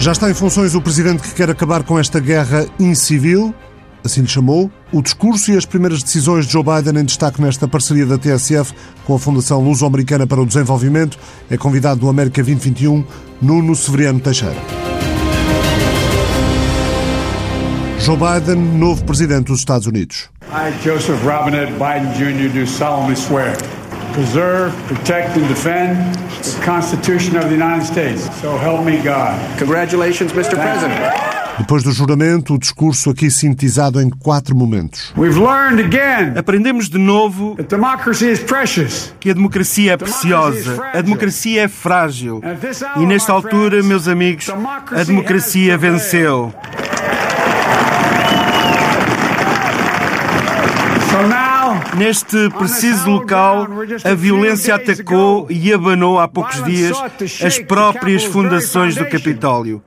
Já está em funções o presidente que quer acabar com esta guerra incivil, assim lhe chamou. O discurso e as primeiras decisões de Joe Biden em destaque nesta parceria da TSF com a Fundação Luso-Americana para o Desenvolvimento é convidado do América 2021, Nuno Severiano Teixeira. Joe Biden, novo presidente dos Estados Unidos. I, Joseph Robinette Biden Jr., do solemnly swear preserve, protect, and defend the Constitution of the United States. So help me God. Congratulations, Mr. President. Depois do juramento, o discurso aqui sintetizado em quatro momentos. We've learned again Aprendemos de novo that democracy is precious. que a democracia é preciosa, a democracia é frágil. E nesta altura, meus amigos, a democracia venceu. So now, Neste preciso local, a violência atacou e abanou há poucos dias as próprias fundações do Capitólio.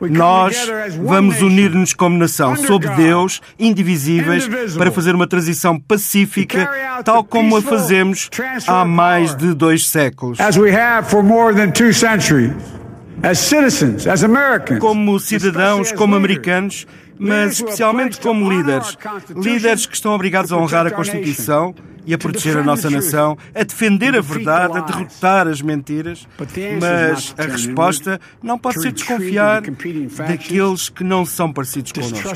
Nós vamos unir-nos como nação, sob Deus, indivisíveis, para fazer uma transição pacífica, tal como a fazemos há mais de dois séculos. Como cidadãos, como americanos, mas especialmente como líderes. Líderes que estão obrigados a honrar a Constituição e a proteger a nossa nação, a defender a verdade, a derrotar as mentiras. Mas a resposta não pode ser desconfiar daqueles que não são parecidos connosco.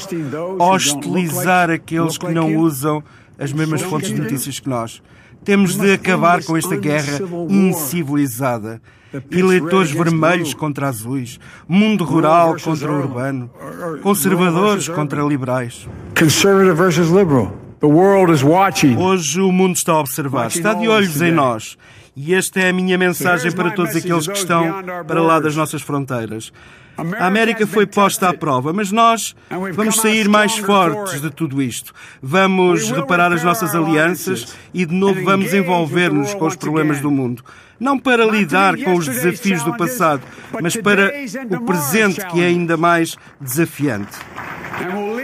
Hostilizar aqueles que não usam as mesmas fontes de notícias que nós. Temos de acabar com esta guerra incivilizada. Eleitores vermelhos contra azuis, mundo rural contra urbano, conservadores contra liberais. conservative versus liberal. Hoje o mundo está a observar, está de olhos em nós. E esta é a minha mensagem para todos aqueles que estão para lá das nossas fronteiras. A América foi posta à prova, mas nós vamos sair mais fortes de tudo isto. Vamos reparar as nossas alianças e de novo vamos envolver-nos com os problemas do mundo. Não para lidar com os desafios do passado, mas para o presente que é ainda mais desafiante.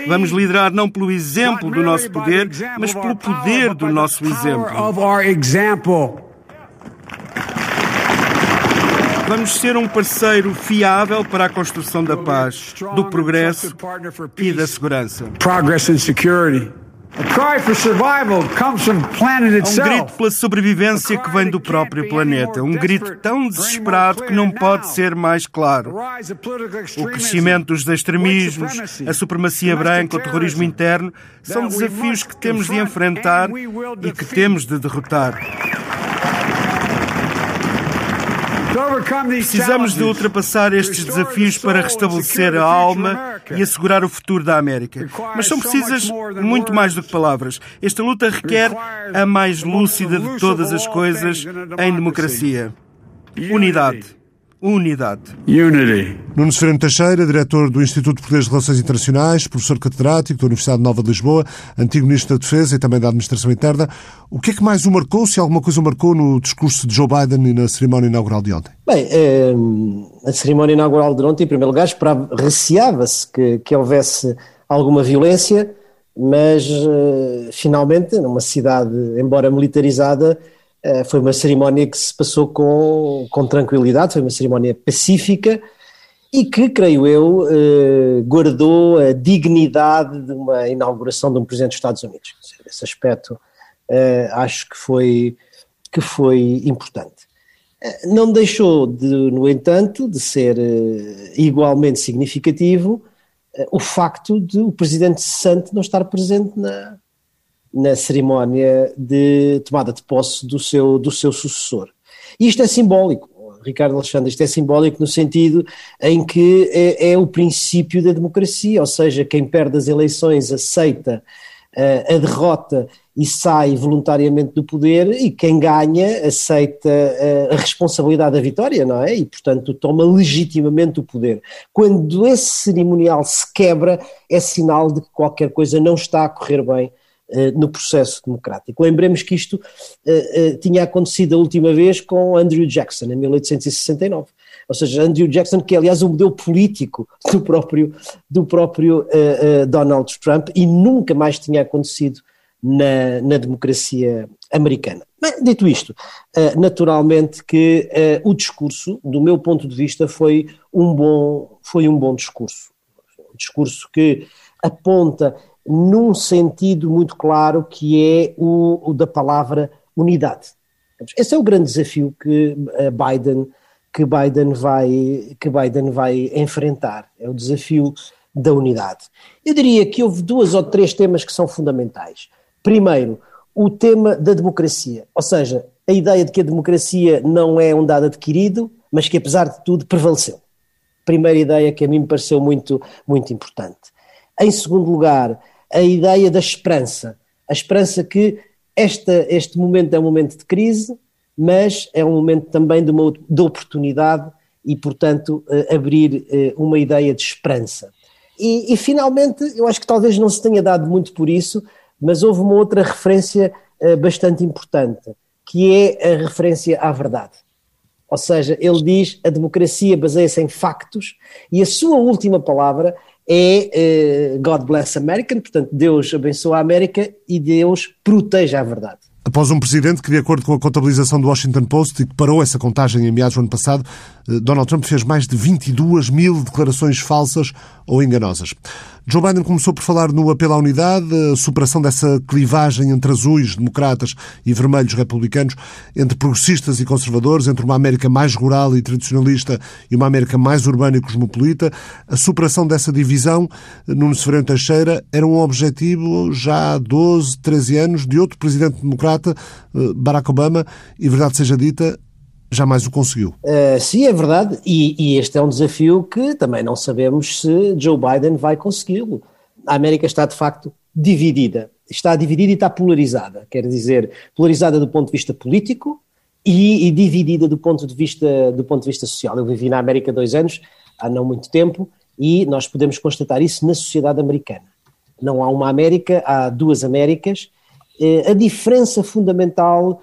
Vamos liderar não pelo exemplo do nosso poder, mas pelo poder do nosso exemplo. Vamos ser um parceiro fiável para a construção da paz, do progresso e da segurança. Progress and security. Um grito pela sobrevivência que vem do próprio planeta. Um grito tão desesperado que não pode ser mais claro. O crescimento dos extremismos, a supremacia branca, o terrorismo interno são desafios que temos de enfrentar e que temos de derrotar. Precisamos de ultrapassar estes desafios para restabelecer a alma e assegurar o futuro da América. Mas são precisas muito mais do que palavras. Esta luta requer a mais lúcida de todas as coisas em democracia: unidade. Unidade. Unity. Nuno Severino Teixeira, diretor do Instituto de Poderes de Relações Internacionais, professor catedrático da Universidade Nova de Lisboa, antigo Ministro da Defesa e também da Administração Interna. O que é que mais o marcou, se alguma coisa o marcou no discurso de Joe Biden e na cerimónia inaugural de ontem? Bem, eh, a cerimónia inaugural de ontem, em primeiro lugar, esperava, receava-se que, que houvesse alguma violência, mas eh, finalmente, numa cidade, embora militarizada, foi uma cerimónia que se passou com, com tranquilidade, foi uma cerimónia pacífica e que, creio eu, eh, guardou a dignidade de uma inauguração de um Presidente dos Estados Unidos. Esse aspecto eh, acho que foi, que foi importante. Não deixou, de, no entanto, de ser eh, igualmente significativo eh, o facto de o presidente Sante não estar presente na, na cerimónia de tomada de posse do seu, do seu sucessor. E isto é simbólico, Ricardo Alexandre, isto é simbólico no sentido em que é, é o princípio da democracia, ou seja, quem perde as eleições aceita uh, a derrota e sai voluntariamente do poder, e quem ganha aceita uh, a responsabilidade da vitória, não é? E, portanto, toma legitimamente o poder. Quando esse cerimonial se quebra, é sinal de que qualquer coisa não está a correr bem no processo democrático. Lembremos que isto uh, tinha acontecido a última vez com Andrew Jackson, em 1869 ou seja, Andrew Jackson, que é aliás o modelo político do próprio, do próprio uh, uh, Donald Trump e nunca mais tinha acontecido na, na democracia americana. Mas, dito isto, naturalmente que o discurso, do meu ponto de vista, foi um bom, foi um bom discurso. Um discurso que aponta num sentido muito claro que é o, o da palavra unidade. Esse é o grande desafio que Biden que Biden vai que Biden vai enfrentar. É o desafio da unidade. Eu diria que houve duas ou três temas que são fundamentais. Primeiro, o tema da democracia, ou seja, a ideia de que a democracia não é um dado adquirido, mas que apesar de tudo prevaleceu. Primeira ideia que a mim me pareceu muito, muito importante. Em segundo lugar, a ideia da esperança. A esperança que esta, este momento é um momento de crise, mas é um momento também de uma de oportunidade e, portanto, uh, abrir uh, uma ideia de esperança. E, e, finalmente, eu acho que talvez não se tenha dado muito por isso, mas houve uma outra referência uh, bastante importante, que é a referência à verdade. Ou seja, ele diz a democracia baseia-se em factos e a sua última palavra é God bless America, portanto, Deus abençoa a América e Deus proteja a verdade. Após um presidente que, de acordo com a contabilização do Washington Post, e que parou essa contagem em meados do ano passado, eh, Donald Trump fez mais de 22 mil declarações falsas ou enganosas. Joe Biden começou por falar no apelo à unidade, a superação dessa clivagem entre azuis, democratas e vermelhos republicanos, entre progressistas e conservadores, entre uma América mais rural e tradicionalista e uma América mais urbana e cosmopolita. A superação dessa divisão, Nuno Severino Teixeira, era um objetivo já há 12, 13 anos de outro presidente democrata, eh, Barack Obama, e verdade seja dita, jamais o conseguiu. Uh, sim, é verdade, e, e, este é um desafio que também não sabemos se Joe Biden vai consegui-lo. A América está de facto dividida, está dividida e está polarizada, quer dizer, polarizada do ponto de vista político e, e dividida do ponto de vista do ponto de vista social. Eu vivi na América dois anos, há não muito tempo, e nós podemos constatar isso na sociedade americana. Não há uma América, há duas Américas. Uh, a diferença fundamental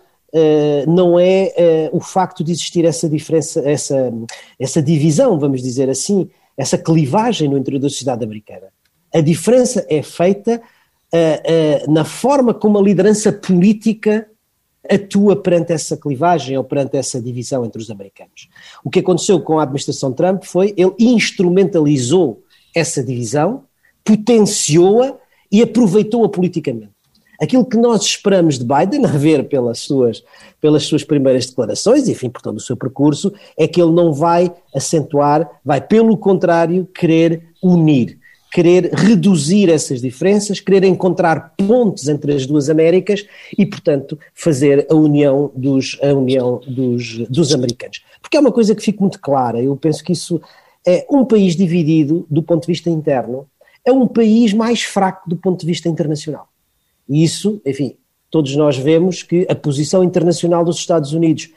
não é uh, o facto de existir essa diferença, essa, essa divisão, vamos dizer assim, essa clivagem no interior da sociedade americana. A diferença é feita uh, na forma como a liderança política atua perante essa clivagem ou perante essa divisão entre os americanos. O que aconteceu com a administração Trump foi ele instrumentalizou essa divisão, potenciou-a e aproveitou-a politicamente. Aquilo que nós esperamos de Biden, a ver pelas suas, pelas suas primeiras declarações, enfim, por todo o seu percurso, é que ele não vai acentuar, vai pelo contrário querer unir, querer reduzir essas diferenças, querer encontrar pontos entre as duas Américas e, portanto, fazer a união dos, a união dos, dos americanos. Porque é uma coisa que fica muito clara, eu penso que isso é um país dividido do ponto de vista interno, é um país mais fraco do ponto de vista internacional. E isso, enfim, todos nós vemos que a posição internacional dos Estados Unidos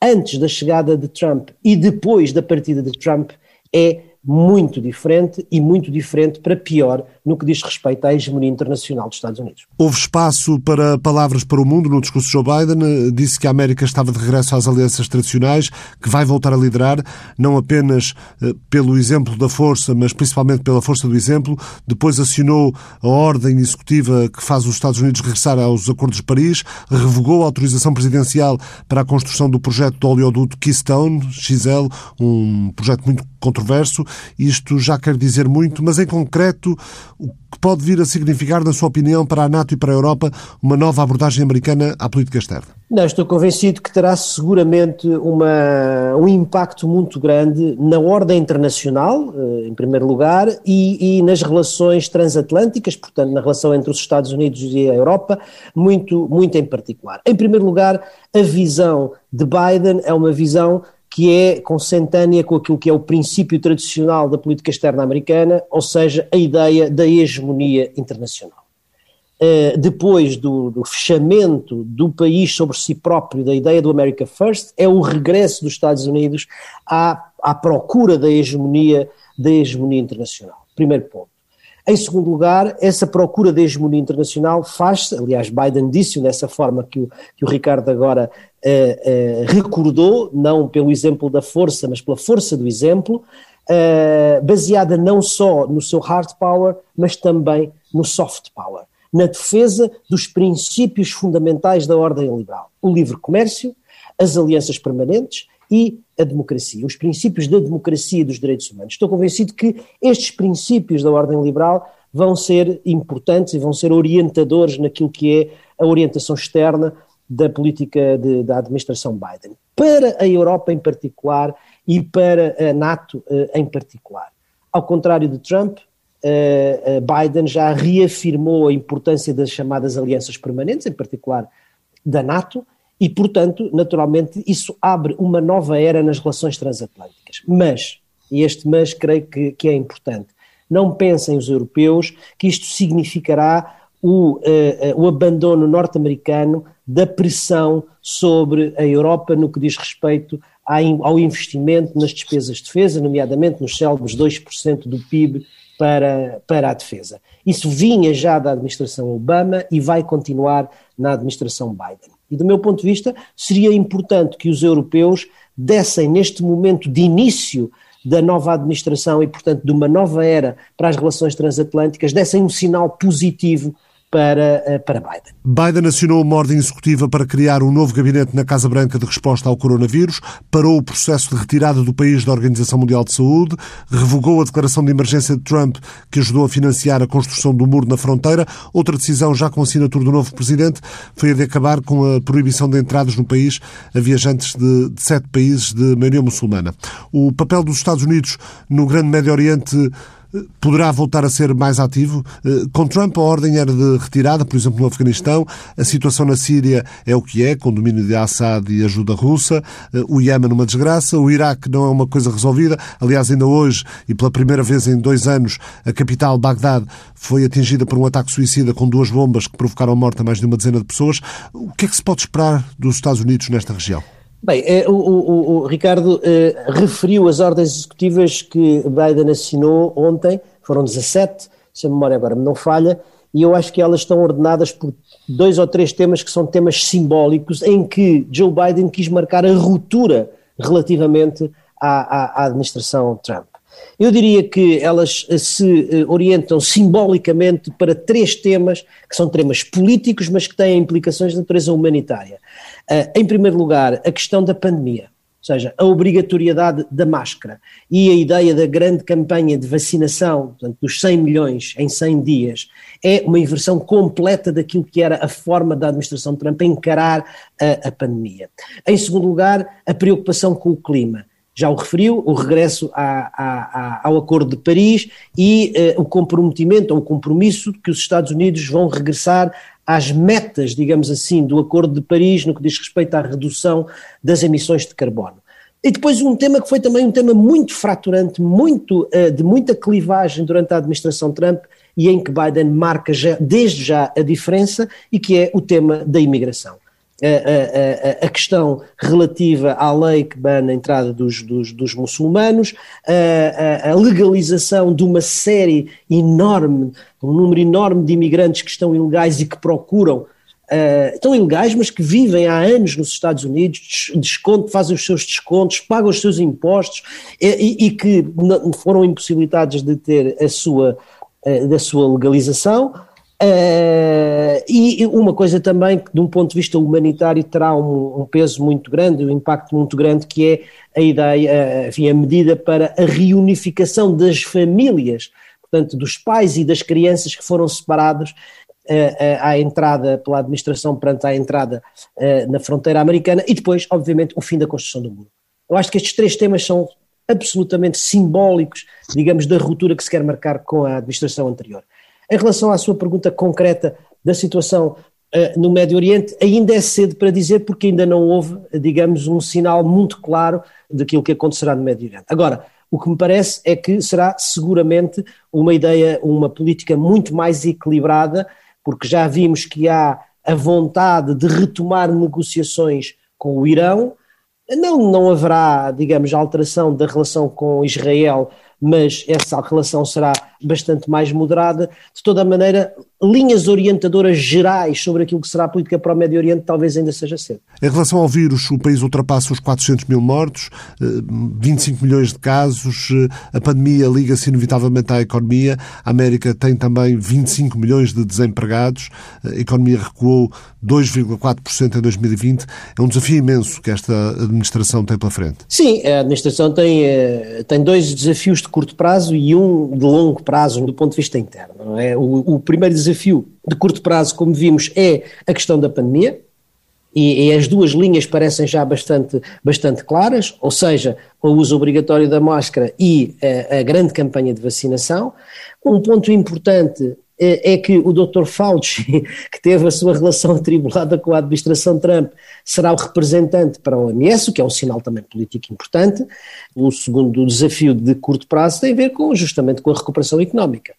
antes da chegada de Trump e depois da partida de Trump é muito diferente e muito diferente para pior no que diz respeito à hegemonia internacional dos Estados Unidos. Houve espaço para palavras para o mundo no discurso de Joe Biden. Disse que a América estava de regresso às alianças tradicionais, que vai voltar a liderar, não apenas eh, pelo exemplo da força, mas principalmente pela força do exemplo. Depois assinou a ordem executiva que faz os Estados Unidos regressar aos Acordos de Paris, revogou a autorização presidencial para a construção do projeto do oleoduto Keystone XL, um projeto muito controverso. Isto já quer dizer muito, mas em concreto, o que pode vir a significar, na sua opinião, para a NATO e para a Europa, uma nova abordagem americana à política externa? Não, estou convencido que terá seguramente uma, um impacto muito grande na ordem internacional, eh, em primeiro lugar, e, e, nas relações transatlânticas, portanto, na relação entre os Estados Unidos e a Europa, muito, muito em particular. Em primeiro lugar, a visão de Biden é uma visão que é consentânea com aquilo que é o princípio tradicional da política externa americana, ou seja, a ideia da hegemonia internacional. Uh, depois do, do, fechamento do país sobre si próprio, da ideia do America First, é o regresso dos Estados Unidos à, à procura da hegemonia, da hegemonia internacional. Primeiro ponto. Em segundo lugar, essa procura de hegemonia internacional faz-se, aliás, Biden disse dessa forma que o, que o Ricardo agora eh, eh, recordou, não pelo exemplo da força, mas pela força do exemplo, eh, baseada não só no seu hard power, mas também no soft power. na defesa dos princípios fundamentais da ordem liberal: o livre comércio, as alianças permanentes e a democracia, os princípios da democracia e dos direitos humanos. Estou convencido que estes princípios da ordem liberal vão ser importantes e vão ser orientadores naquilo que é a orientação externa da política de, da administração Biden, para a Europa em particular e para a NATO eh, em particular. Ao contrário de Trump, eh, eh, Biden já reafirmou a importância das chamadas alianças permanentes, em particular da NATO, e, portanto, naturalmente, isso abre uma nova era nas relações transatlânticas. Mas, e este mas creio que, que é importante, não pensem os europeus que isto significará o, uh, uh, o abandono norte-americano da pressão sobre a Europa no que diz respeito ao investimento nas despesas de defesa, nomeadamente nos célebres 2% do PIB para, para a defesa. Isso vinha já da administração Obama e vai continuar na administração Biden. E do meu ponto de vista, seria importante que os europeus dessem, neste momento de início da nova administração e, portanto, de uma nova era para as relações transatlânticas, dessem um sinal positivo para, eh, para Biden. Biden assinou uma ordem executiva para criar um novo gabinete na Casa Branca de resposta ao coronavírus, parou o processo de retirada do país da Organização Mundial de Saúde, revogou a declaração de emergência de Trump, que ajudou a financiar a construção do muro na fronteira. Outra decisão, já com a assinatura do novo presidente, foi a de acabar com a proibição de entradas no país a viajantes de, de sete países de maioria muçulmana. O papel dos Estados Unidos no Grande Médio Oriente poderá voltar a ser mais ativo. Eh, com Trump a ordem era de retirada, por exemplo, no Afeganistão. A situação na Síria é o que é, com domínio de Assad e ajuda russa. Eh, o Iémen uma desgraça. O Iraque não é uma coisa resolvida. Aliás, ainda hoje, e pela primeira vez em dois anos, a capital, Bagdade, foi atingida por um ataque suicida com duas bombas que provocaram a morte a mais de uma dezena de pessoas. O que é que se pode esperar dos Estados Unidos nesta região? Bem, é, o, o, o, Ricardo eh, referiu as ordens executivas que Biden assinou ontem, foram 17, se a memória agora me não falha, e eu acho que elas estão ordenadas por dois ou três temas que são temas simbólicos em que Joe Biden quis marcar a ruptura relativamente à, à, à administração Trump. Eu diria que elas eh, se eh, orientam simbolicamente para três temas, que são temas políticos, mas que têm implicações de natureza humanitária. Eh, em primeiro lugar, a questão da pandemia, ou seja, a obrigatoriedade da máscara e a ideia da grande campanha de vacinação, portanto, dos 100 milhões em 100 dias, é uma inversão completa daquilo que era a forma da administração Trump encarar a, a pandemia. Em segundo lugar, a preocupação com o clima já o referiu, o regresso ao Acordo de Paris e uh, o comprometimento, ou o compromisso que os Estados Unidos vão regressar às metas, digamos assim, do Acordo de Paris no que diz respeito à redução das emissões de carbono. E depois um tema que foi também um tema muito fraturante, muito, uh, de muita clivagem durante a administração Trump e em que Biden marca já, desde já a diferença e que é o tema da imigração a, a, a, questão relativa à lei que bana a entrada dos, dos, dos muçulmanos, a, a, legalização de uma série enorme, um número enorme de imigrantes que estão ilegais e que procuram Uh, estão ilegais, mas que vivem há anos nos Estados Unidos, desconto, fazem os seus descontos, pagam os seus impostos e, e que foram impossibilitados de ter a sua, da sua legalização. Uh, e uma coisa também que, de um ponto de vista humanitário, terá um, um, peso muito grande, um impacto muito grande, que é a ideia, enfim, a medida para a reunificação das famílias, portanto, dos pais e das crianças que foram separados uh, à entrada, pela administração perante a entrada na fronteira americana, e depois, obviamente, o fim da construção do muro. Eu acho que estes três temas são absolutamente simbólicos, digamos, da ruptura que se quer marcar com a administração anterior. Em relação à sua pergunta concreta da situação uh, no Médio Oriente, ainda é cedo para dizer, porque ainda não houve, digamos, um sinal muito claro daquilo que acontecerá no Médio Oriente. Agora, o que me parece é que será seguramente uma ideia, uma política muito mais equilibrada, porque já vimos que há a vontade de retomar negociações com o Irão. Não, não haverá, digamos, alteração da relação com Israel mas essa relação será bastante mais moderada. De toda maneira, linhas orientadoras gerais sobre aquilo que será a política para o Médio Oriente talvez ainda seja cedo. Em relação ao vírus, o país ultrapassa os 400 mil mortos, 25 eh, milhões de casos, eh, a pandemia liga-se inevitavelmente à economia, a América tem também 25 milhões de desempregados, a economia recuou 2,4% em 2020. É um desafio imenso que esta administração tem pela frente. Sim, a administração tem, eh, tem dois desafios de curto prazo e um de longo prazo do ponto de vista interno. É? O, o primeiro desafio de curto prazo, como vimos, é a questão da pandemia. E, e, as duas linhas parecem já bastante, bastante claras, ou seja, o uso obrigatório da máscara e a, a grande campanha de vacinação. Um ponto importante é, é que o Dr. Fauci, que teve a sua relação atribulada com a administração Trump, será o representante para a OMS, o que é um sinal também político importante. O segundo desafio de curto prazo tem a ver com, justamente com a recuperação económica.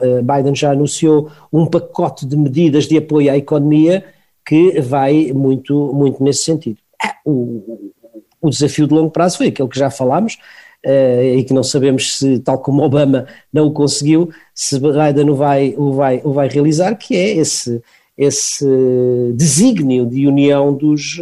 Eh, Biden já anunciou um pacote de medidas de apoio à economia que vai muito, muito nesse sentido. Ah, o, o desafio de longo prazo foi aquele que já falámos, uh, e que não sabemos se, tal como Obama não o conseguiu, se Biden o vai, o vai, o vai realizar, que é esse, esse desígnio de união dos,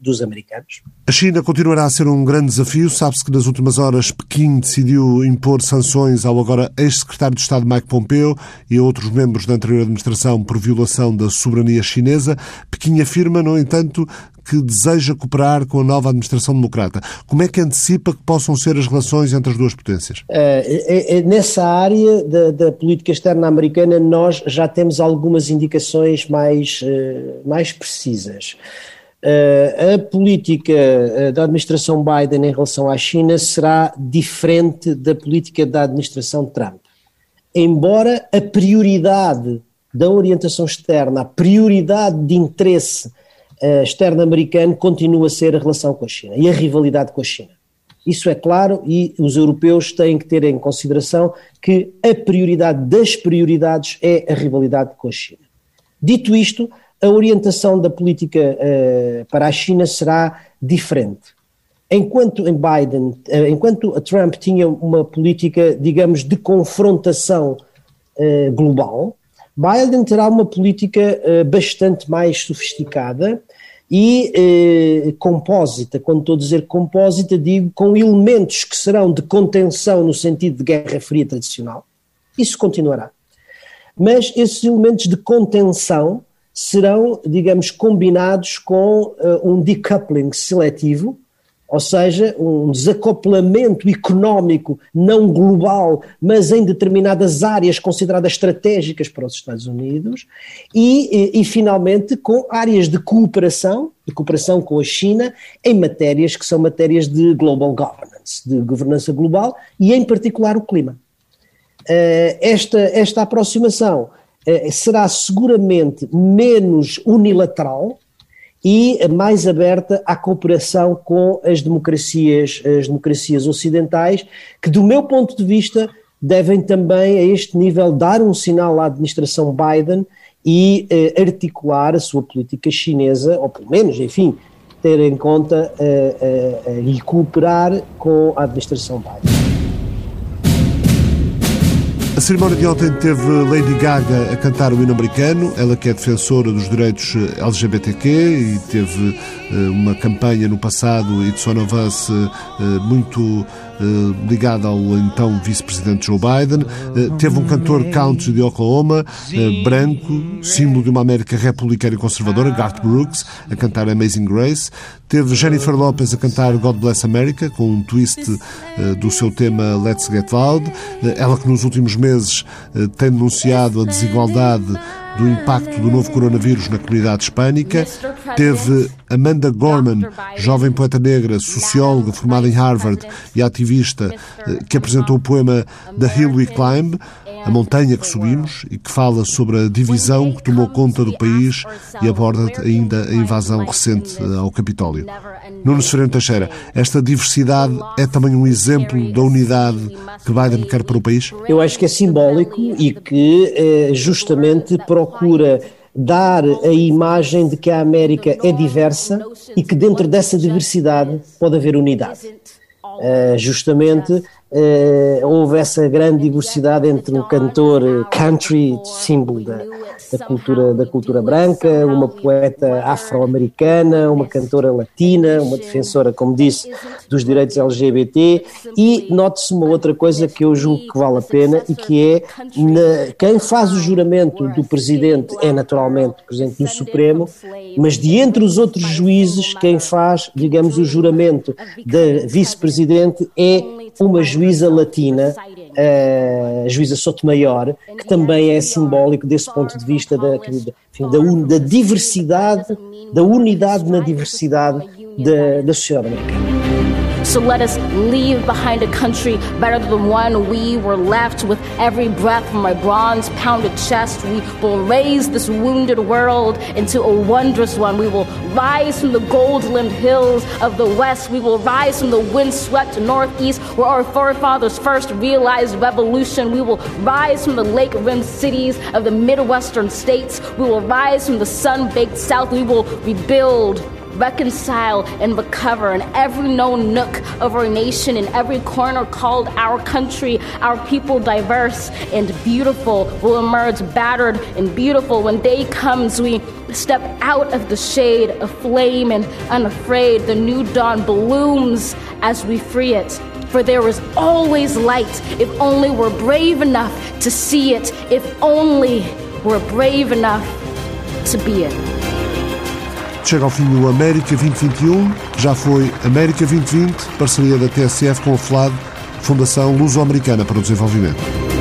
dos americanos. A China continuará a ser um grande desafio. Sabe-se que nas últimas horas Pequim decidiu impor sanções ao agora ex-secretário de Estado Mike Pompeo e a outros membros da anterior administração por violação da soberania chinesa. Pequim afirma, no entanto, que deseja cooperar com a nova administração democrata. Como é que antecipa que possam ser as relações entre as duas potências? Uh, nessa área da, da, política externa americana, nós já temos algumas indicações mais, uh, mais precisas. Uh, a política da administração Biden em relação à China será diferente da política da administração Trump. Embora a prioridade da orientação externa, a prioridade de interesse externo americano continua a ser a relação com a China e a rivalidade com a China. Isso é claro e os europeus têm que ter em consideração que a prioridade das prioridades é a rivalidade com a China. Dito isto, a orientação da política uh, para a China será diferente. Enquanto em Biden, uh, enquanto a Trump tinha uma política, digamos, de confrontação uh, global, Biden terá uma política bastante mais sofisticada e eh, compósita, quando estou a dizer compósita, digo com elementos que serão de contenção no sentido de Guerra Fria tradicional. Isso continuará. Mas esses elementos de contenção serão, digamos, combinados com uh, um decoupling seletivo, ou seja, um desacoplamento económico não global, mas em determinadas áreas consideradas estratégicas para os Estados Unidos, e, e, e, finalmente com áreas de cooperação, de cooperação com a China, em matérias que são matérias de global governance, de governança global, e em particular o clima. Uh, esta, esta aproximação uh, será seguramente menos unilateral, e mais aberta à cooperação com as democracias, as democracias ocidentais, que do meu ponto de vista devem também a este nível dar um sinal à administração Biden e eh, articular a sua política chinesa, ou pelo menos, enfim, ter em conta eh, eh, e cooperar com a administração Biden. A cerimónia de ontem teve Lady Gaga a cantar o hino americano, ela que é defensora dos direitos eh, LGBTQ e teve eh, uma campanha no passado, It's One of Us, eh, muito ligada ao então vice-presidente Joe Biden. Teve um cantor country de Oklahoma, branco, símbolo de uma América republicana e conservadora, Garth Brooks, a cantar Amazing Grace. Teve Jennifer Lopez a cantar God Bless America, com um twist do seu tema Let's Get Loud. Ela que nos últimos meses eh, tem denunciado a desigualdade do impacto do novo coronavírus na comunidade hispânica. Teve Amanda Gorman, jovem poeta negra, socióloga formada em Harvard e ativista, eh, que apresentou o poema The Hill We Climb, a montanha que subimos e que fala sobre a divisão que tomou conta do país e aborda ainda a invasão recente ao Capitólio. Nuno Severino Teixeira, esta diversidade é também um exemplo da unidade que Biden quer para o país? Eu acho que é simbólico e que eh, justamente procura dar a imagem de que a América é diversa e que dentro dessa diversidade pode haver unidade. Uh, justamente uh, houve essa grande diversidade entre um cantor country, símbolo da, da, cultura, da cultura branca, uma poeta afro-americana, uma cantora latina, uma defensora, como disse, dos direitos LGBT e note-se uma outra coisa que eu julgo que vale a pena e que é na, quem faz o juramento do presidente é naturalmente o presidente do Supremo, mas de entre os outros juízes, quem faz, digamos, o juramento da vice-presidente é uma juíza latina, a juíza Sotomayor, que também é simbólico desse ponto de vista da, enfim, da, un, da diversidade, da unidade na diversidade da, da sociedade americana. So let us leave behind a country better than one we were left with every breath from my bronze pounded chest. We will raise this wounded world into a wondrous one. We will rise from the gold limbed hills of the west. We will rise from the windswept northeast where our forefathers first realized revolution. We will rise from the lake rimmed cities of the Midwestern states. We will rise from the sun baked south. We will rebuild reconcile and recover in every known nook of our nation, in every corner called our country. Our people, diverse and beautiful, will emerge battered and beautiful. When day comes, we step out of the shade, aflame and unafraid. The new dawn blooms as we free it. For there is always light if only we're brave enough to see it, if only we're brave enough to be it. Chega ao fim o América 2021, já foi América 2020, parceria da TSF com a FLAD, Fundação Luso-Americana para o Desenvolvimento.